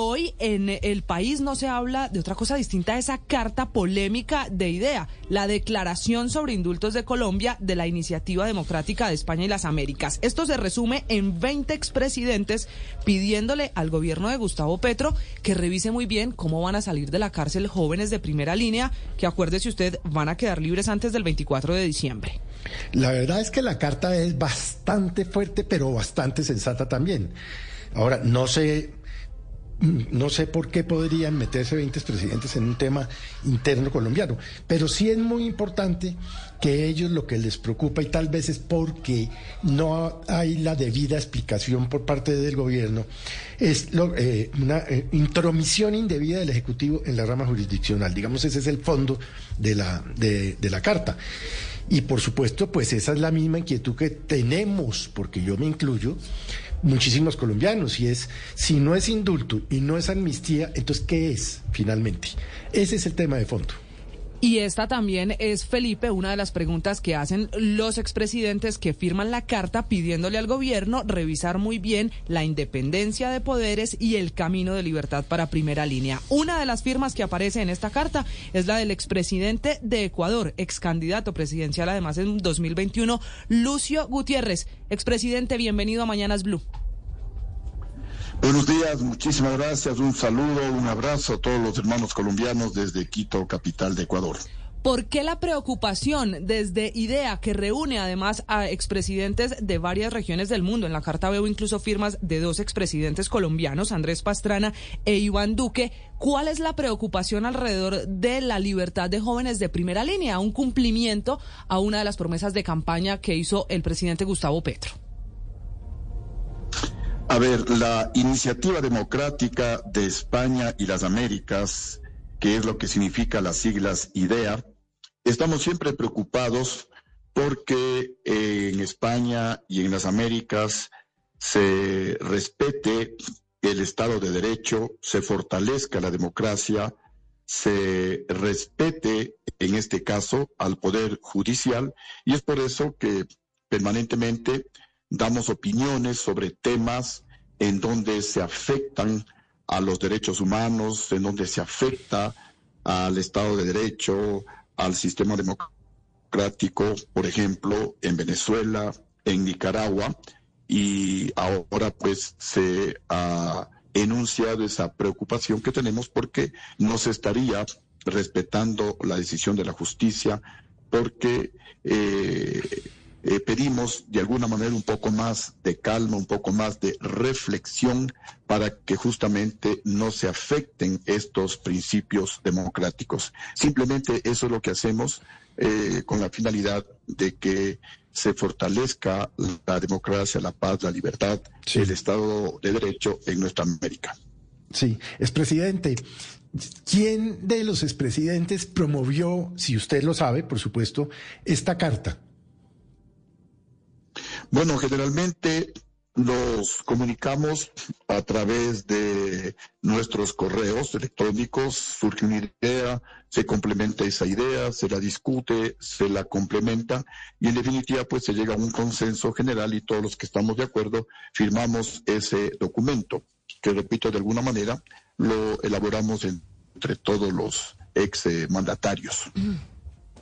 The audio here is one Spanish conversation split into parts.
Hoy en el país no se habla de otra cosa distinta a esa carta polémica de idea, la declaración sobre indultos de Colombia de la Iniciativa Democrática de España y las Américas. Esto se resume en 20 expresidentes pidiéndole al gobierno de Gustavo Petro que revise muy bien cómo van a salir de la cárcel jóvenes de primera línea, que acuérdese usted, van a quedar libres antes del 24 de diciembre. La verdad es que la carta es bastante fuerte, pero bastante sensata también. Ahora, no sé no sé por qué podrían meterse 20 presidentes en un tema interno colombiano, pero sí es muy importante que ellos lo que les preocupa y tal vez es porque no hay la debida explicación por parte del gobierno, es eh, una eh, intromisión indebida del Ejecutivo en la rama jurisdiccional. Digamos, ese es el fondo de la, de la carta. Y por supuesto, pues esa es la misma inquietud que tenemos, porque yo me incluyo, muchísimos colombianos y es, si no es indulto y no es amnistía, entonces, ¿qué es finalmente? Ese es el tema de fondo. Y esta también es, Felipe, una de las preguntas que hacen los expresidentes que firman la carta pidiéndole al gobierno revisar muy bien la independencia de poderes y el camino de libertad para primera línea. Una de las firmas que aparece en esta carta es la del expresidente de Ecuador, ex candidato presidencial además en 2021, Lucio Gutiérrez. Expresidente, bienvenido a Mañanas Blue. Buenos días, muchísimas gracias, un saludo, un abrazo a todos los hermanos colombianos desde Quito, capital de Ecuador. ¿Por qué la preocupación desde IDEA, que reúne además a expresidentes de varias regiones del mundo? En la carta veo incluso firmas de dos expresidentes colombianos, Andrés Pastrana e Iván Duque. ¿Cuál es la preocupación alrededor de la libertad de jóvenes de primera línea? Un cumplimiento a una de las promesas de campaña que hizo el presidente Gustavo Petro. A ver, la iniciativa democrática de España y las Américas, que es lo que significa las siglas IDEA, estamos siempre preocupados porque eh, en España y en las Américas se respete el Estado de Derecho, se fortalezca la democracia, se respete, en este caso, al Poder Judicial, y es por eso que permanentemente damos opiniones sobre temas en donde se afectan a los derechos humanos, en donde se afecta al Estado de Derecho, al sistema democrático, por ejemplo, en Venezuela, en Nicaragua, y ahora pues se ha enunciado esa preocupación que tenemos porque no se estaría respetando la decisión de la justicia, porque eh, eh, pedimos de alguna manera un poco más de calma, un poco más de reflexión para que justamente no se afecten estos principios democráticos. Simplemente eso es lo que hacemos eh, con la finalidad de que se fortalezca la democracia, la paz, la libertad, el Estado de Derecho en nuestra América. Sí, expresidente. ¿Quién de los expresidentes promovió, si usted lo sabe, por supuesto, esta carta? Bueno, generalmente los comunicamos a través de nuestros correos electrónicos, surge una idea, se complementa esa idea, se la discute, se la complementa y en definitiva pues se llega a un consenso general y todos los que estamos de acuerdo firmamos ese documento, que repito de alguna manera lo elaboramos entre todos los ex mandatarios.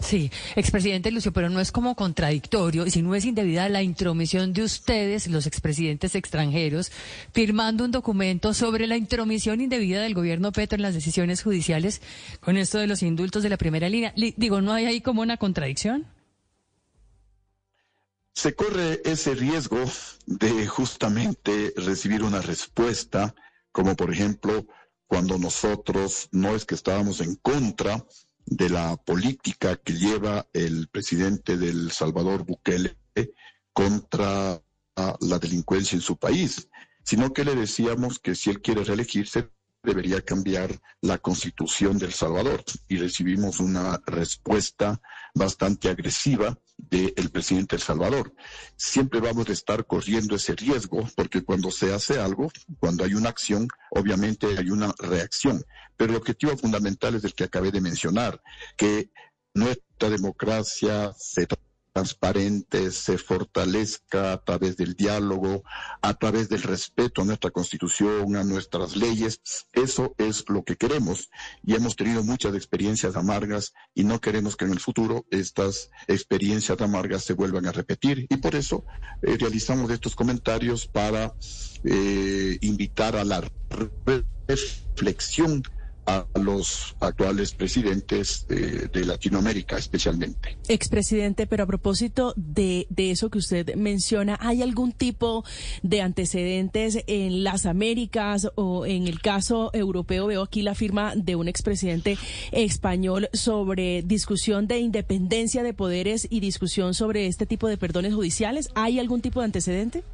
Sí, expresidente Lucio, pero no es como contradictorio y si no es indebida la intromisión de ustedes, los expresidentes extranjeros, firmando un documento sobre la intromisión indebida del gobierno Petro en las decisiones judiciales con esto de los indultos de la primera línea. Digo, ¿no hay ahí como una contradicción? Se corre ese riesgo de justamente recibir una respuesta, como por ejemplo cuando nosotros no es que estábamos en contra, de la política que lleva el presidente del Salvador Bukele contra la delincuencia en su país, sino que le decíamos que si él quiere reelegirse debería cambiar la constitución del Salvador y recibimos una respuesta bastante agresiva del presidente del Salvador. Siempre vamos a estar corriendo ese riesgo porque cuando se hace algo, cuando hay una acción, obviamente hay una reacción. Pero el objetivo fundamental es el que acabé de mencionar, que nuestra democracia se transparente se fortalezca a través del diálogo, a través del respeto a nuestra constitución, a nuestras leyes. Eso es lo que queremos y hemos tenido muchas experiencias amargas y no queremos que en el futuro estas experiencias amargas se vuelvan a repetir y por eso eh, realizamos estos comentarios para eh, invitar a la reflexión a los actuales presidentes de, Latinoamérica especialmente. Expresidente, pero a propósito de, de, eso que usted menciona, ¿hay algún tipo de antecedentes en las Américas o en el caso europeo? Veo aquí la firma de un expresidente español sobre discusión de independencia de poderes y discusión sobre este tipo de perdones judiciales. ¿Hay algún tipo de antecedente?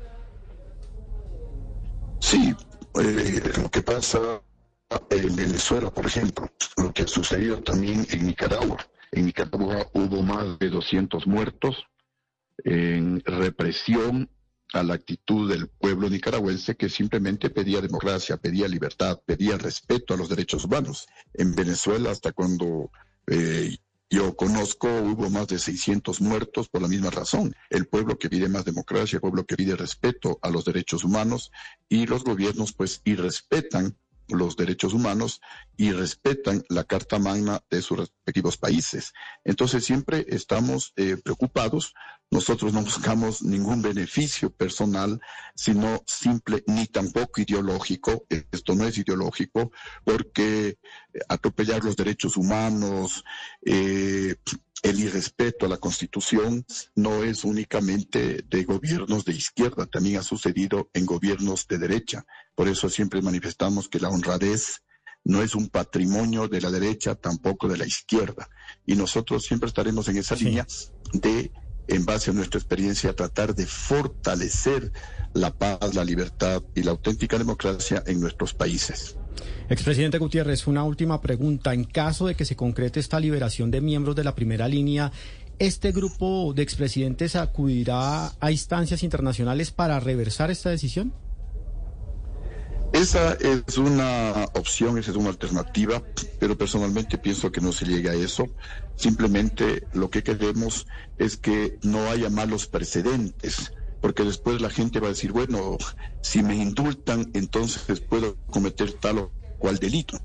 Sí, eh, lo que pasa en Venezuela, por ejemplo, lo que ha sucedido también en Nicaragua. En Nicaragua hubo más de 200 muertos en represión a la actitud del pueblo nicaragüense que simplemente pedía democracia, pedía libertad, pedía respeto a los derechos humanos. En Venezuela, hasta cuando eh, yo conozco, hubo más de 600 muertos por la misma razón. El pueblo que pide más democracia, el pueblo que pide respeto a los derechos humanos y los gobiernos pues irrespetan los derechos humanos y respetan la Carta Magna de sus respectivos países. Entonces siempre estamos eh, preocupados. Nosotros no buscamos ningún beneficio personal, sino simple ni tampoco ideológico. Esto no es ideológico porque atropellar los derechos humanos, eh, el irrespeto a la Constitución no es únicamente de gobiernos de izquierda, también ha sucedido en gobiernos de derecha. Por eso siempre manifestamos que la honradez no es un patrimonio de la derecha, tampoco de la izquierda. Y nosotros siempre estaremos en esa línea de, en base a nuestra experiencia, tratar de fortalecer la paz, la libertad y la auténtica democracia en nuestros países. Expresidente Gutiérrez, una última pregunta. En caso de que se concrete esta liberación de miembros de la primera línea, ¿este grupo de expresidentes acudirá a instancias internacionales para reversar esta decisión? Esa es una opción, esa es una alternativa, pero personalmente pienso que no se llegue a eso. Simplemente lo que queremos es que no haya malos precedentes porque después la gente va a decir, bueno, si me indultan, entonces puedo cometer tal o cual delito,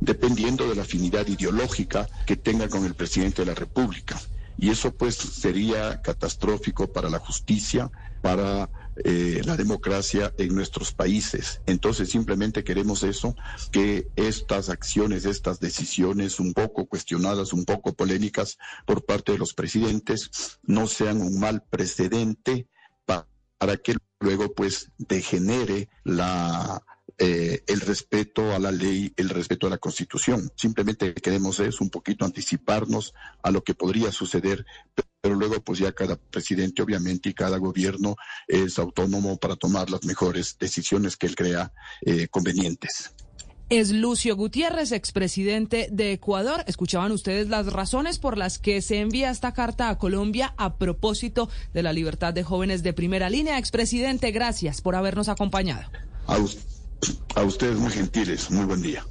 dependiendo de la afinidad ideológica que tenga con el presidente de la República. Y eso pues sería catastrófico para la justicia, para eh, la democracia en nuestros países. Entonces simplemente queremos eso, que estas acciones, estas decisiones un poco cuestionadas, un poco polémicas por parte de los presidentes, no sean un mal precedente para que luego pues degenere la eh, el respeto a la ley, el respeto a la constitución. Simplemente queremos es un poquito anticiparnos a lo que podría suceder, pero luego pues ya cada presidente obviamente y cada gobierno es autónomo para tomar las mejores decisiones que él crea eh, convenientes es Lucio Gutiérrez, expresidente de Ecuador. Escuchaban ustedes las razones por las que se envía esta carta a Colombia a propósito de la libertad de jóvenes de primera línea. Expresidente, gracias por habernos acompañado. A, a ustedes muy gentiles, muy buen día.